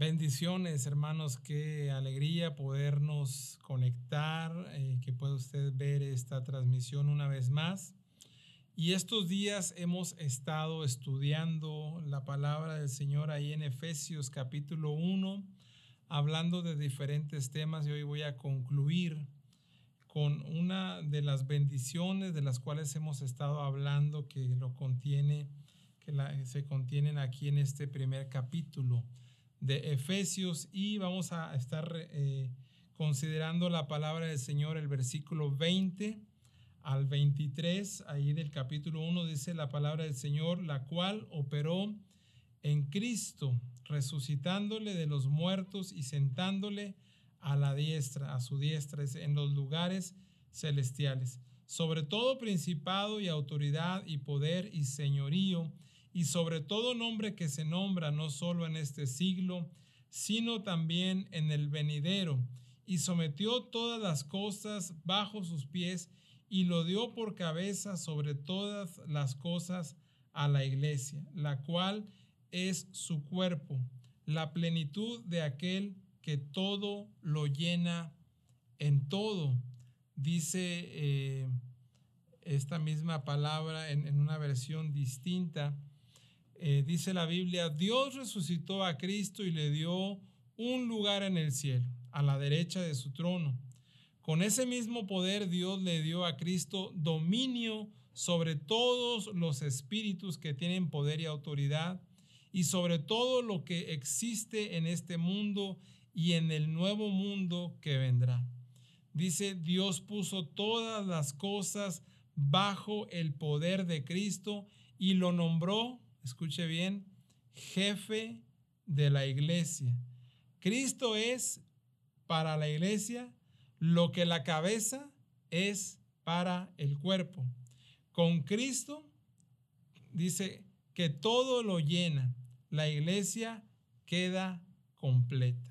Bendiciones, hermanos, qué alegría podernos conectar, eh, que pueda usted ver esta transmisión una vez más. Y estos días hemos estado estudiando la palabra del Señor ahí en Efesios capítulo 1, hablando de diferentes temas y hoy voy a concluir con una de las bendiciones de las cuales hemos estado hablando que lo contiene, que se contienen aquí en este primer capítulo de Efesios y vamos a estar eh, considerando la palabra del Señor, el versículo 20 al 23, ahí del capítulo 1 dice la palabra del Señor, la cual operó en Cristo, resucitándole de los muertos y sentándole a la diestra, a su diestra, en los lugares celestiales, sobre todo principado y autoridad y poder y señorío, y sobre todo nombre que se nombra no solo en este siglo, sino también en el venidero, y sometió todas las cosas bajo sus pies, y lo dio por cabeza sobre todas las cosas a la iglesia, la cual es su cuerpo, la plenitud de aquel que todo lo llena en todo. Dice eh, esta misma palabra en, en una versión distinta eh, dice la Biblia, Dios resucitó a Cristo y le dio un lugar en el cielo, a la derecha de su trono. Con ese mismo poder Dios le dio a Cristo dominio sobre todos los espíritus que tienen poder y autoridad y sobre todo lo que existe en este mundo y en el nuevo mundo que vendrá. Dice, Dios puso todas las cosas bajo el poder de Cristo y lo nombró escuche bien, jefe de la iglesia. Cristo es para la iglesia lo que la cabeza es para el cuerpo. Con Cristo dice que todo lo llena. La iglesia queda completa.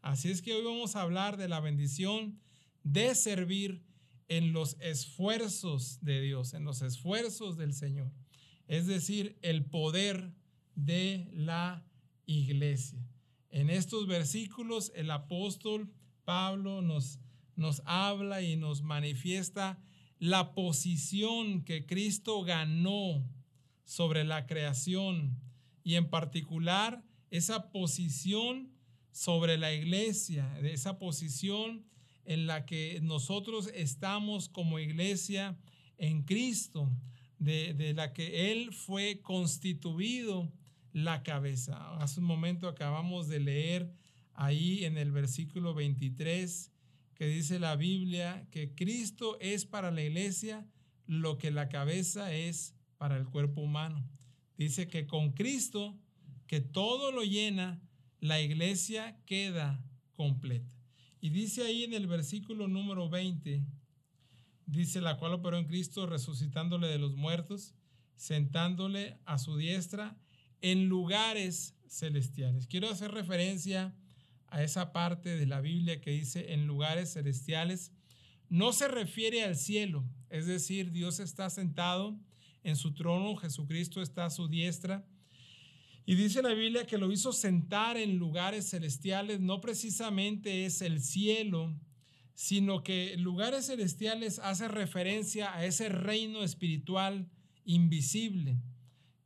Así es que hoy vamos a hablar de la bendición de servir en los esfuerzos de Dios, en los esfuerzos del Señor es decir, el poder de la iglesia. En estos versículos el apóstol Pablo nos, nos habla y nos manifiesta la posición que Cristo ganó sobre la creación y en particular esa posición sobre la iglesia, esa posición en la que nosotros estamos como iglesia en Cristo de, la que Él fue constituido la cabeza. Hace un momento acabamos de leer ahí en el versículo 23 que dice la Biblia que Cristo es para la iglesia lo que la cabeza es para el cuerpo humano. Dice que con Cristo, que todo lo llena, la iglesia queda completa. Y dice ahí en el versículo número 20, dice la cual operó en Cristo resucitándole de los muertos, sentándole a su diestra en lugares celestiales. Quiero hacer referencia a esa parte de la Biblia que dice en lugares celestiales. No se refiere al cielo, es decir, Dios está sentado en su trono, Jesucristo está a su diestra. Y dice la Biblia que lo hizo sentar en lugares celestiales, no precisamente es el cielo, sino que lugares celestiales hace referencia a ese reino espiritual invisible,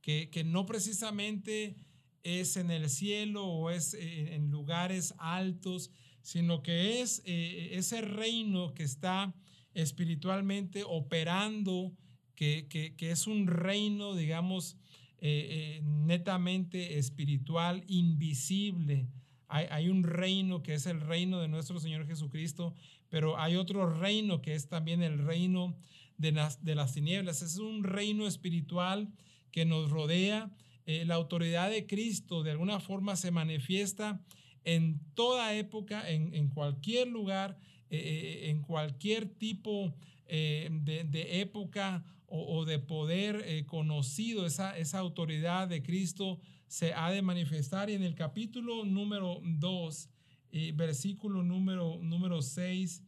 que, no precisamente es en el cielo o es eh, en lugares altos, sino que es eh, ese reino que está espiritualmente operando, que, es un reino, digamos, netamente espiritual, invisible, hay, un reino que es el reino de nuestro Señor Jesucristo, pero hay otro reino que es también el reino de las, de las tinieblas. Es un reino espiritual que nos rodea. Eh, la autoridad de Cristo de alguna forma se manifiesta en toda época, en, cualquier lugar, eh, eh, en cualquier tipo de, época o, de poder conocido. Esa, esa autoridad de Cristo se ha de manifestar. Y en el capítulo número 2, versículo número, número 6,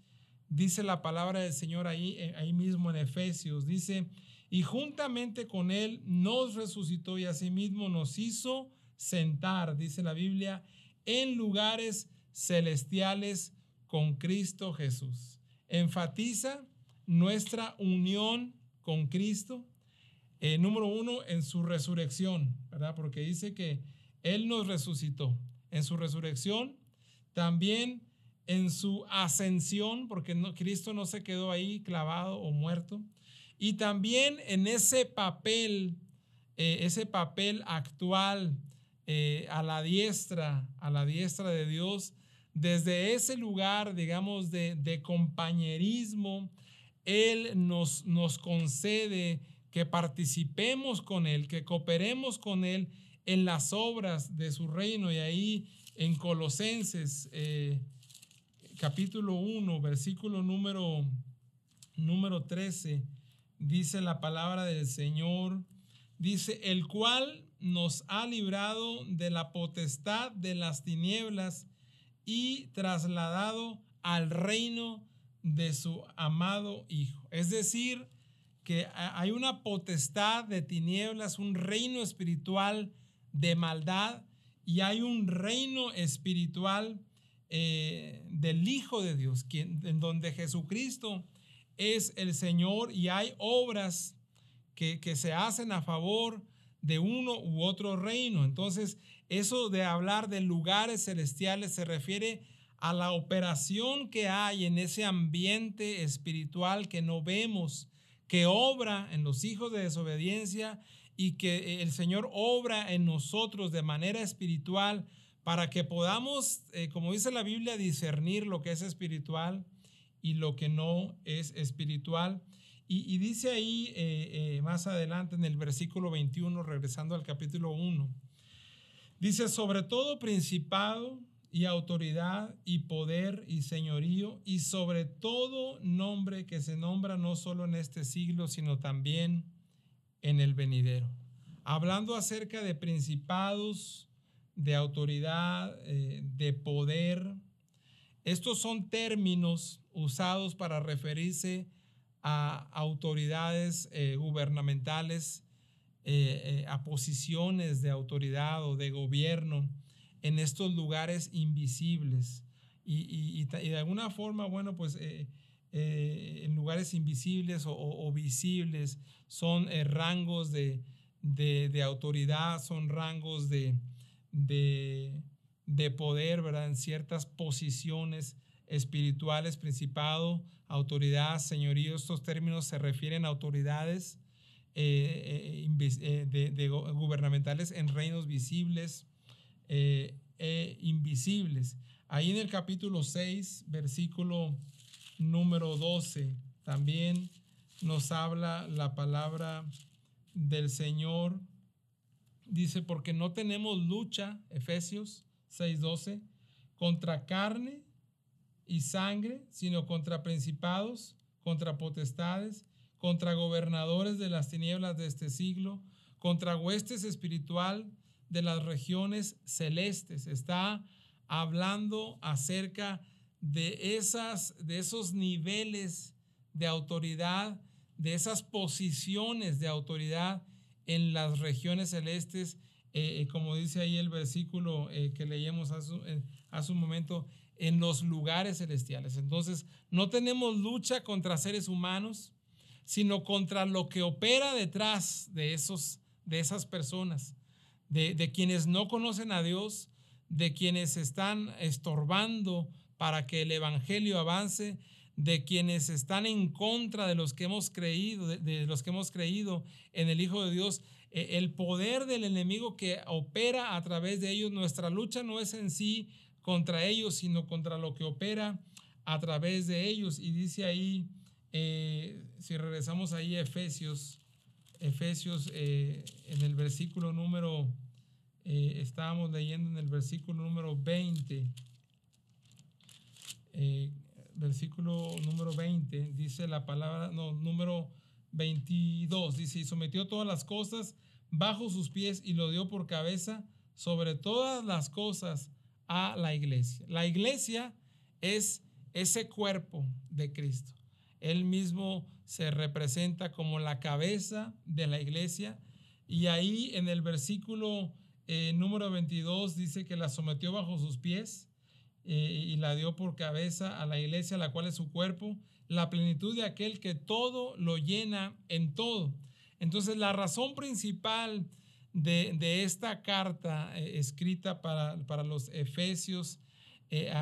dice la palabra del Señor ahí, eh, ahí mismo en Efesios, dice, y juntamente con Él nos resucitó y asimismo nos hizo sentar, dice la Biblia, en lugares celestiales con Cristo Jesús. Enfatiza nuestra unión con Cristo. Eh, número uno, en su resurrección, ¿verdad? Porque dice que Él nos resucitó. En su resurrección, también en su ascensión, porque no, Cristo no se quedó ahí clavado o muerto. Y también en ese papel, eh, ese papel actual eh, a la diestra, a la diestra de Dios, desde ese lugar, digamos, de, de compañerismo, Él nos, nos concede que participemos con Él, que cooperemos con Él en las obras de su reino. Y ahí en Colosenses eh, capítulo 1, versículo número, número 13, dice la palabra del Señor, dice, el cual nos ha librado de la potestad de las tinieblas y trasladado al reino de su amado Hijo. Es decir, que hay una potestad de tinieblas, un reino espiritual de maldad y hay un reino espiritual eh, del Hijo de Dios, quien, en donde Jesucristo es el Señor y hay obras que, que se hacen a favor de uno u otro reino. Entonces, eso de hablar de lugares celestiales se refiere a la operación que hay en ese ambiente espiritual que no vemos, que obra en los hijos de desobediencia y que el Señor obra en nosotros de manera espiritual para que podamos, eh, como dice la Biblia, discernir lo que es espiritual y lo que no es espiritual. Y, dice ahí eh, eh, más adelante en el versículo 21, regresando al capítulo 1, dice, sobre todo principado y autoridad y poder y señorío y sobre todo nombre que se nombra no solo en este siglo, sino también en el venidero. Hablando acerca de principados, de autoridad, eh, de poder, estos son términos usados para referirse a autoridades eh, gubernamentales, eh, a posiciones de autoridad o de gobierno en estos lugares invisibles. Y, de alguna forma, bueno, pues en lugares invisibles o visibles son rangos de, de, autoridad, son rangos de, de, poder, ¿verdad? En ciertas posiciones espirituales, principado, autoridad, señorío. Estos términos se refieren a autoridades eh, eh, eh, gubernamentales en reinos visibles e invisibles. Ahí en el capítulo 6, versículo número 12, también nos habla la palabra del Señor. Dice, porque no tenemos lucha, Efesios 6:12, contra carne y sangre, sino contra principados, contra potestades, contra gobernadores de las tinieblas de este siglo, contra huestes espiritual de las regiones celestes. Está hablando acerca de esas de esos niveles de autoridad de esas posiciones de autoridad en las regiones celestes, eh, eh, como dice ahí el versículo eh, que leíamos hace, un momento, en los lugares celestiales. Entonces, no tenemos lucha contra seres humanos, sino contra lo que opera detrás de, esos, de esas personas, de, de quienes no conocen a Dios, de quienes están estorbando para que el Evangelio avance, de quienes están en contra de los que hemos creído, de, los que hemos creído en el Hijo de Dios, eh, el poder del enemigo que opera a través de ellos. Nuestra lucha no es en sí contra ellos, sino contra lo que opera a través de ellos. Y dice ahí, eh, si regresamos ahí a Efesios, Efesios eh, en el versículo número, estábamos leyendo en el versículo número 20 versículo número 20, dice la palabra, no, número 22, dice, y sometió todas las cosas bajo sus pies y lo dio por cabeza sobre todas las cosas a la iglesia. La iglesia es ese cuerpo de Cristo. Él mismo se representa como la cabeza de la iglesia y ahí en el versículo eh, número 22 dice que la sometió bajo sus pies eh, y la dio por cabeza a la iglesia, la cual es su cuerpo, la plenitud de aquel que todo lo llena en todo. Entonces la razón principal de, esta carta eh, escrita para, para, los efesios del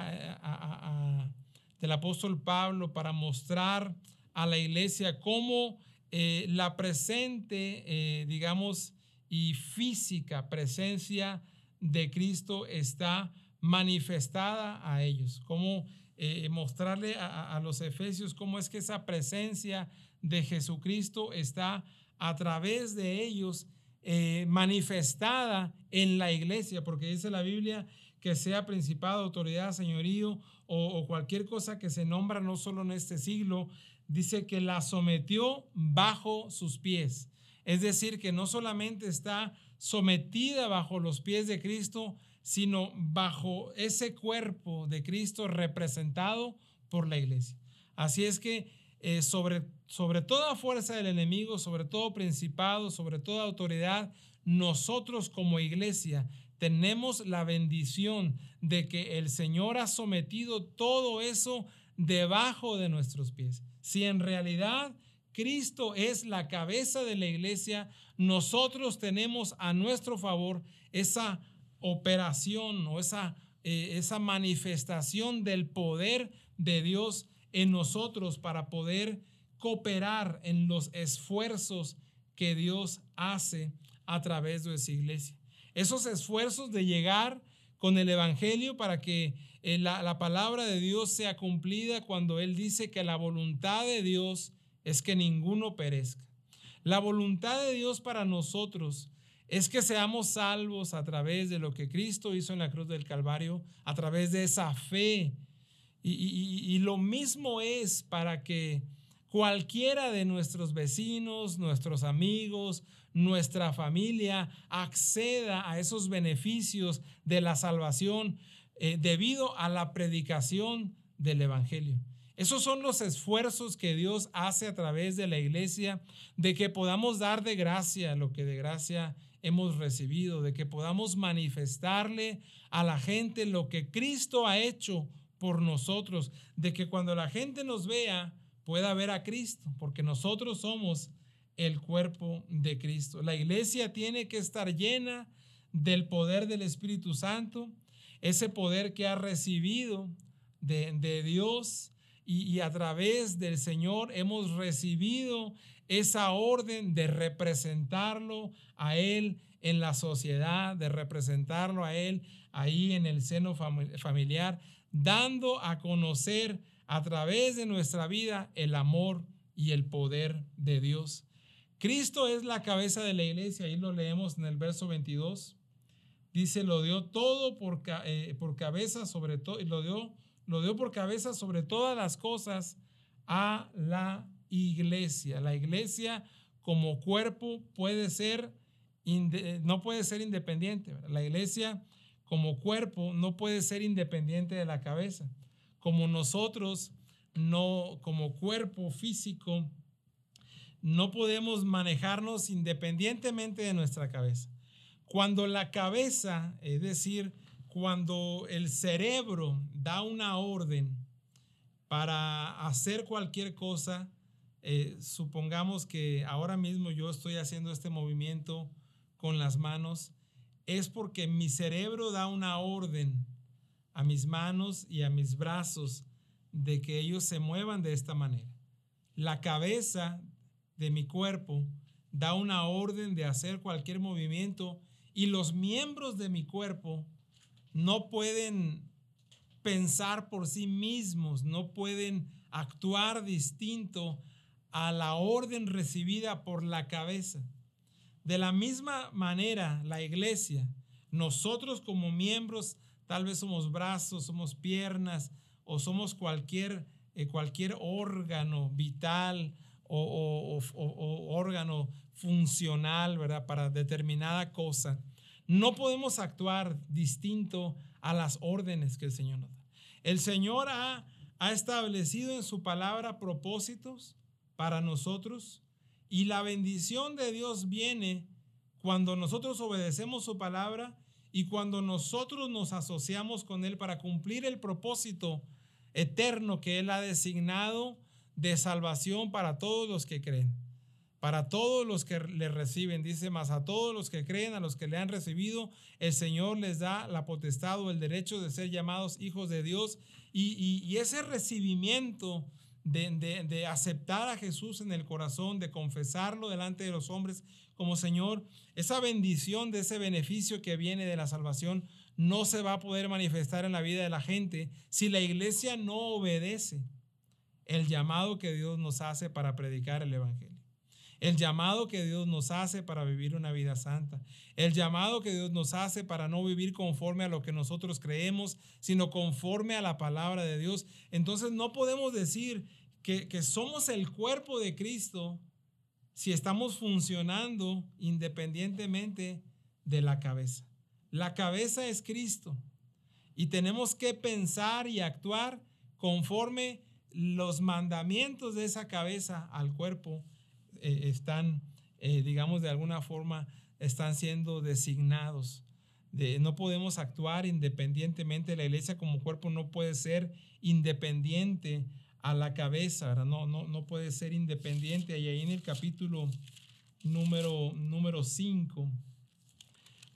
apóstol Pablo para mostrar a la iglesia cómo la presente, digamos, y física presencia de Cristo está manifestada a ellos. Cómo eh, mostrarle a, los efesios cómo es que esa presencia de Jesucristo está a través de ellos eh, manifestada en la iglesia, porque dice la Biblia que sea principado, autoridad, señorío o, o cualquier cosa que se nombra no solo en este siglo, dice que la sometió bajo sus pies. Es decir, que no solamente está sometida bajo los pies de Cristo, sino bajo ese cuerpo de Cristo representado por la iglesia. Así es que eh, sobre, sobre toda fuerza del enemigo, sobre todo principado, sobre toda autoridad, nosotros como iglesia tenemos la bendición de que el Señor ha sometido todo eso debajo de nuestros pies. Si en realidad Cristo es la cabeza de la iglesia, nosotros tenemos a nuestro favor esa operación o esa, eh, esa manifestación del poder de Dios en nosotros para poder cooperar en los esfuerzos que Dios hace a través de esa iglesia. Esos esfuerzos de llegar con el Evangelio para que eh, la, la palabra de Dios sea cumplida cuando Él dice que la voluntad de Dios es que ninguno perezca. La voluntad de Dios para nosotros es que seamos salvos a través de lo que Cristo hizo en la cruz del Calvario, a través de esa fe. Y, lo mismo es para que cualquiera de nuestros vecinos, nuestros amigos, nuestra familia acceda a esos beneficios de la salvación eh, debido a la predicación del Evangelio. Esos son los esfuerzos que Dios hace a través de la iglesia, de que podamos dar de gracia lo que de gracia hemos recibido, de que podamos manifestarle a la gente lo que Cristo ha hecho por nosotros, de que cuando la gente nos vea pueda ver a Cristo, porque nosotros somos el cuerpo de Cristo. La iglesia tiene que estar llena del poder del Espíritu Santo, ese poder que ha recibido de, de Dios y, a través del Señor hemos recibido esa orden de representarlo a Él en la sociedad, de representarlo a Él ahí en el seno familiar, dando a conocer a través de nuestra vida el amor y el poder de Dios. Cristo es la cabeza de la iglesia, ahí lo leemos en el verso 22. Dice, lo dio todo por, eh, por cabeza sobre todo, lo dio lo dio por cabeza sobre todas las cosas a la iglesia. La iglesia como cuerpo puede ser, no puede ser independiente. La iglesia como cuerpo no puede ser independiente de la cabeza. Como nosotros, no, como cuerpo físico, no podemos manejarnos independientemente de nuestra cabeza. Cuando la cabeza, es decir, cuando el cerebro da una orden para hacer cualquier cosa, eh, supongamos que ahora mismo yo estoy haciendo este movimiento con las manos, es porque mi cerebro da una orden a mis manos y a mis brazos de que ellos se muevan de esta manera. La cabeza de mi cuerpo da una orden de hacer cualquier movimiento y los miembros de mi cuerpo no pueden pensar por sí mismos, no pueden actuar distinto a la orden recibida por la cabeza. De la misma manera, la iglesia, nosotros como miembros, tal vez somos brazos, somos piernas o somos cualquier, eh, cualquier órgano vital o, o órgano funcional, ¿verdad? Para determinada cosa no podemos actuar distinto a las órdenes que el Señor nos da. El Señor ha, ha establecido en su palabra propósitos para nosotros y la bendición de Dios viene cuando nosotros obedecemos su palabra y cuando nosotros nos asociamos con Él para cumplir el propósito eterno que Él ha designado de salvación para todos los que creen para todos los que le reciben, dice más, a todos los que creen, a los que le han recibido, el Señor les da la potestad o el derecho de ser llamados hijos de Dios. Y, ese recibimiento de, de, aceptar a Jesús en el corazón, de confesarlo delante de los hombres como Señor, esa bendición de ese beneficio que viene de la salvación no se va a poder manifestar en la vida de la gente si la iglesia no obedece el llamado que Dios nos hace para predicar el Evangelio el llamado que Dios nos hace para vivir una vida santa, el llamado que Dios nos hace para no vivir conforme a lo que nosotros creemos, sino conforme a la palabra de Dios. Entonces no podemos decir que, que somos el cuerpo de Cristo si estamos funcionando independientemente de la cabeza. La cabeza es Cristo y tenemos que pensar y actuar conforme los mandamientos de esa cabeza al cuerpo eh, están, eh, digamos, de alguna forma, están siendo designados. De, no podemos actuar independientemente, la iglesia como cuerpo no puede ser independiente a la cabeza, No, no, no puede ser independiente. Y ahí en el capítulo número, número 5,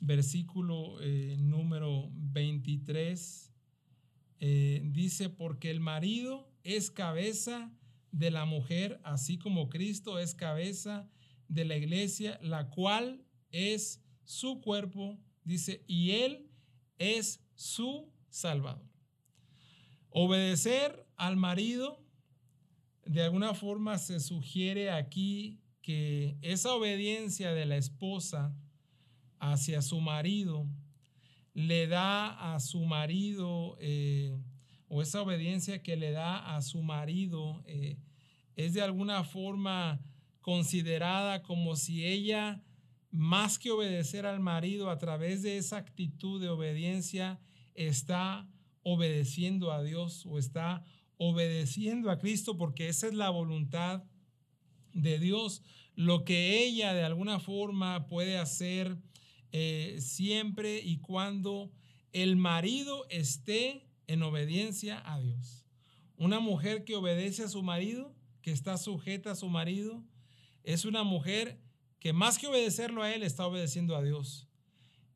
versículo eh, número 23, dice, porque el marido es cabeza de la mujer, así como Cristo es cabeza de la iglesia, la cual es su cuerpo, dice, y Él es su Salvador. Obedecer al marido, de alguna forma se sugiere aquí que esa obediencia de la esposa hacia su marido le da a su marido eh, o esa obediencia que le da a su marido eh, es de alguna forma considerada como si ella, más que obedecer al marido a través de esa actitud de obediencia, está obedeciendo a Dios o está obedeciendo a Cristo porque esa es la voluntad de Dios. Lo que ella de alguna forma puede hacer eh, siempre y cuando el marido esté en obediencia a Dios. Una mujer que obedece a su marido, que está sujeta a su marido, es una mujer que más que obedecerlo a él, está obedeciendo a Dios.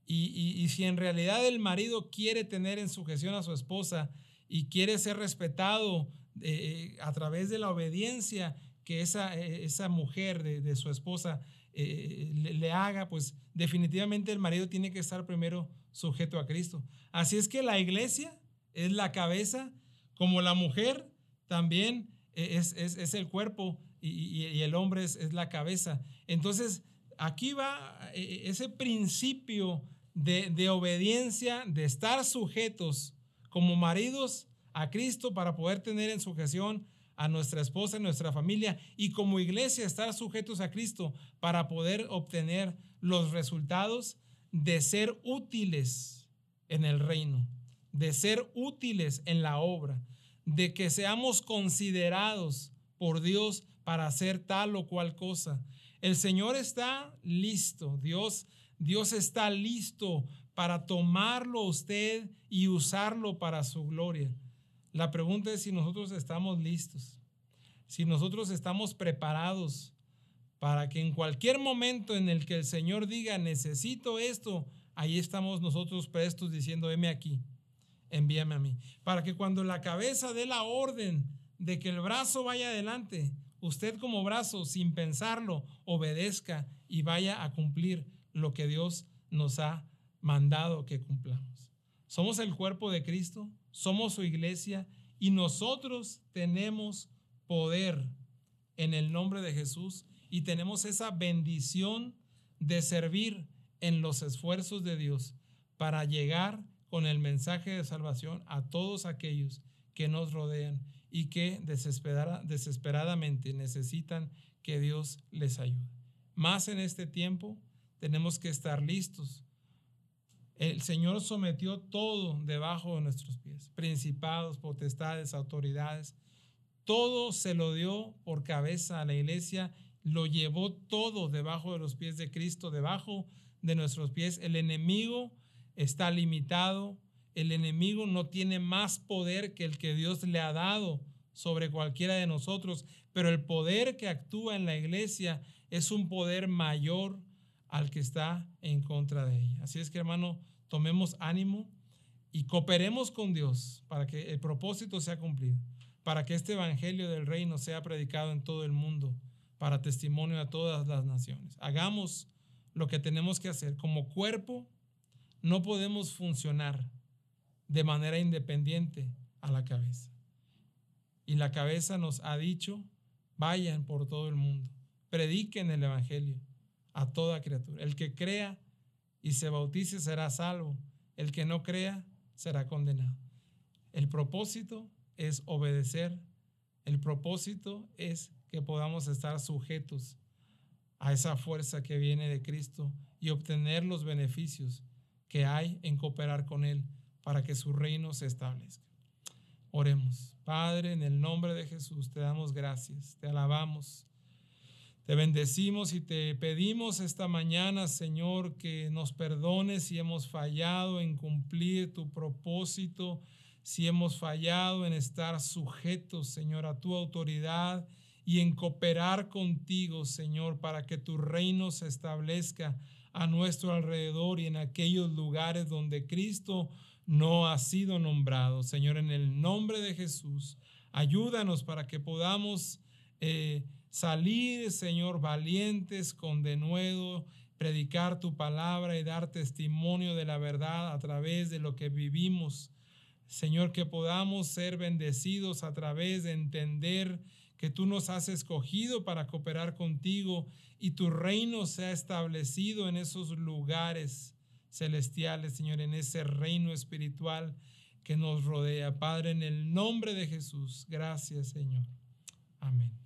Y, si en realidad el marido quiere tener en sujeción a su esposa y quiere ser respetado eh, a través de la obediencia que esa, eh, esa mujer de, su esposa eh, le, haga, pues definitivamente el marido tiene que estar primero sujeto a Cristo. Así es que la iglesia es la cabeza, como la mujer también es, es, el cuerpo y, el hombre es, la cabeza. Entonces, aquí va e, e, ese principio de, de obediencia, de estar sujetos como maridos a Cristo para poder tener en sujeción a nuestra esposa, a nuestra familia y como iglesia estar sujetos a Cristo para poder obtener los resultados de ser útiles en el reino de ser útiles en la obra, de que seamos considerados por Dios para hacer tal o cual cosa. El Señor está listo, Dios, Dios está listo para tomarlo usted y usarlo para su gloria. La pregunta es si nosotros estamos listos, si nosotros estamos preparados para que en cualquier momento en el que el Señor diga necesito esto, ahí estamos nosotros prestos diciendo, heme aquí envíame a mí. Para que cuando la cabeza dé la orden de que el brazo vaya adelante, usted como brazo, sin pensarlo, obedezca y vaya a cumplir lo que Dios nos ha mandado que cumplamos. Somos el cuerpo de Cristo, somos su iglesia y nosotros tenemos poder en el nombre de Jesús y tenemos esa bendición de servir en los esfuerzos de Dios para llegar con el mensaje de salvación a todos aquellos que nos rodean y que desesperadamente necesitan que Dios les ayude. Más en este tiempo tenemos que estar listos. El Señor sometió todo debajo de nuestros pies, principados, potestades, autoridades. Todo se lo dio por cabeza a la iglesia, lo llevó todo debajo de los pies de Cristo, debajo de nuestros pies. El enemigo está limitado. El enemigo no tiene más poder que el que Dios le ha dado sobre cualquiera de nosotros, pero el poder que actúa en la iglesia es un poder mayor al que está en contra de ella. Así es que hermano, tomemos ánimo y cooperemos con Dios para que el propósito sea cumplido, para que este evangelio del reino sea predicado en todo el mundo, para testimonio a todas las naciones. Hagamos lo que tenemos que hacer. Como cuerpo no podemos funcionar de manera independiente a la cabeza. Y la cabeza nos ha dicho, vayan por todo el mundo, prediquen el Evangelio a toda criatura. El que crea y se bautice será salvo. El que no crea será condenado. El propósito es obedecer. El propósito es que podamos estar sujetos a esa fuerza que viene de Cristo y obtener los beneficios que hay en cooperar con Él para que su reino se establezca. Oremos. Padre, en el nombre de Jesús te damos gracias, te alabamos te bendecimos y te pedimos esta mañana, Señor, que nos perdones si hemos fallado en cumplir tu propósito, si hemos fallado en estar sujetos, Señor, a tu autoridad y en cooperar contigo, Señor, para que tu reino se establezca a nuestro alrededor y en aquellos lugares donde Cristo no ha sido nombrado. Señor, en el nombre de Jesús, ayúdanos para que podamos... Eh, salir, Señor, valientes con denuedo, predicar tu palabra y dar testimonio de la verdad a través de lo que vivimos. Señor, que podamos ser bendecidos a través de entender que tú nos has escogido para cooperar contigo y tu reino se ha establecido en esos lugares celestiales, Señor, en ese reino espiritual que nos rodea. Padre, en el nombre de Jesús, gracias, Señor. Amén.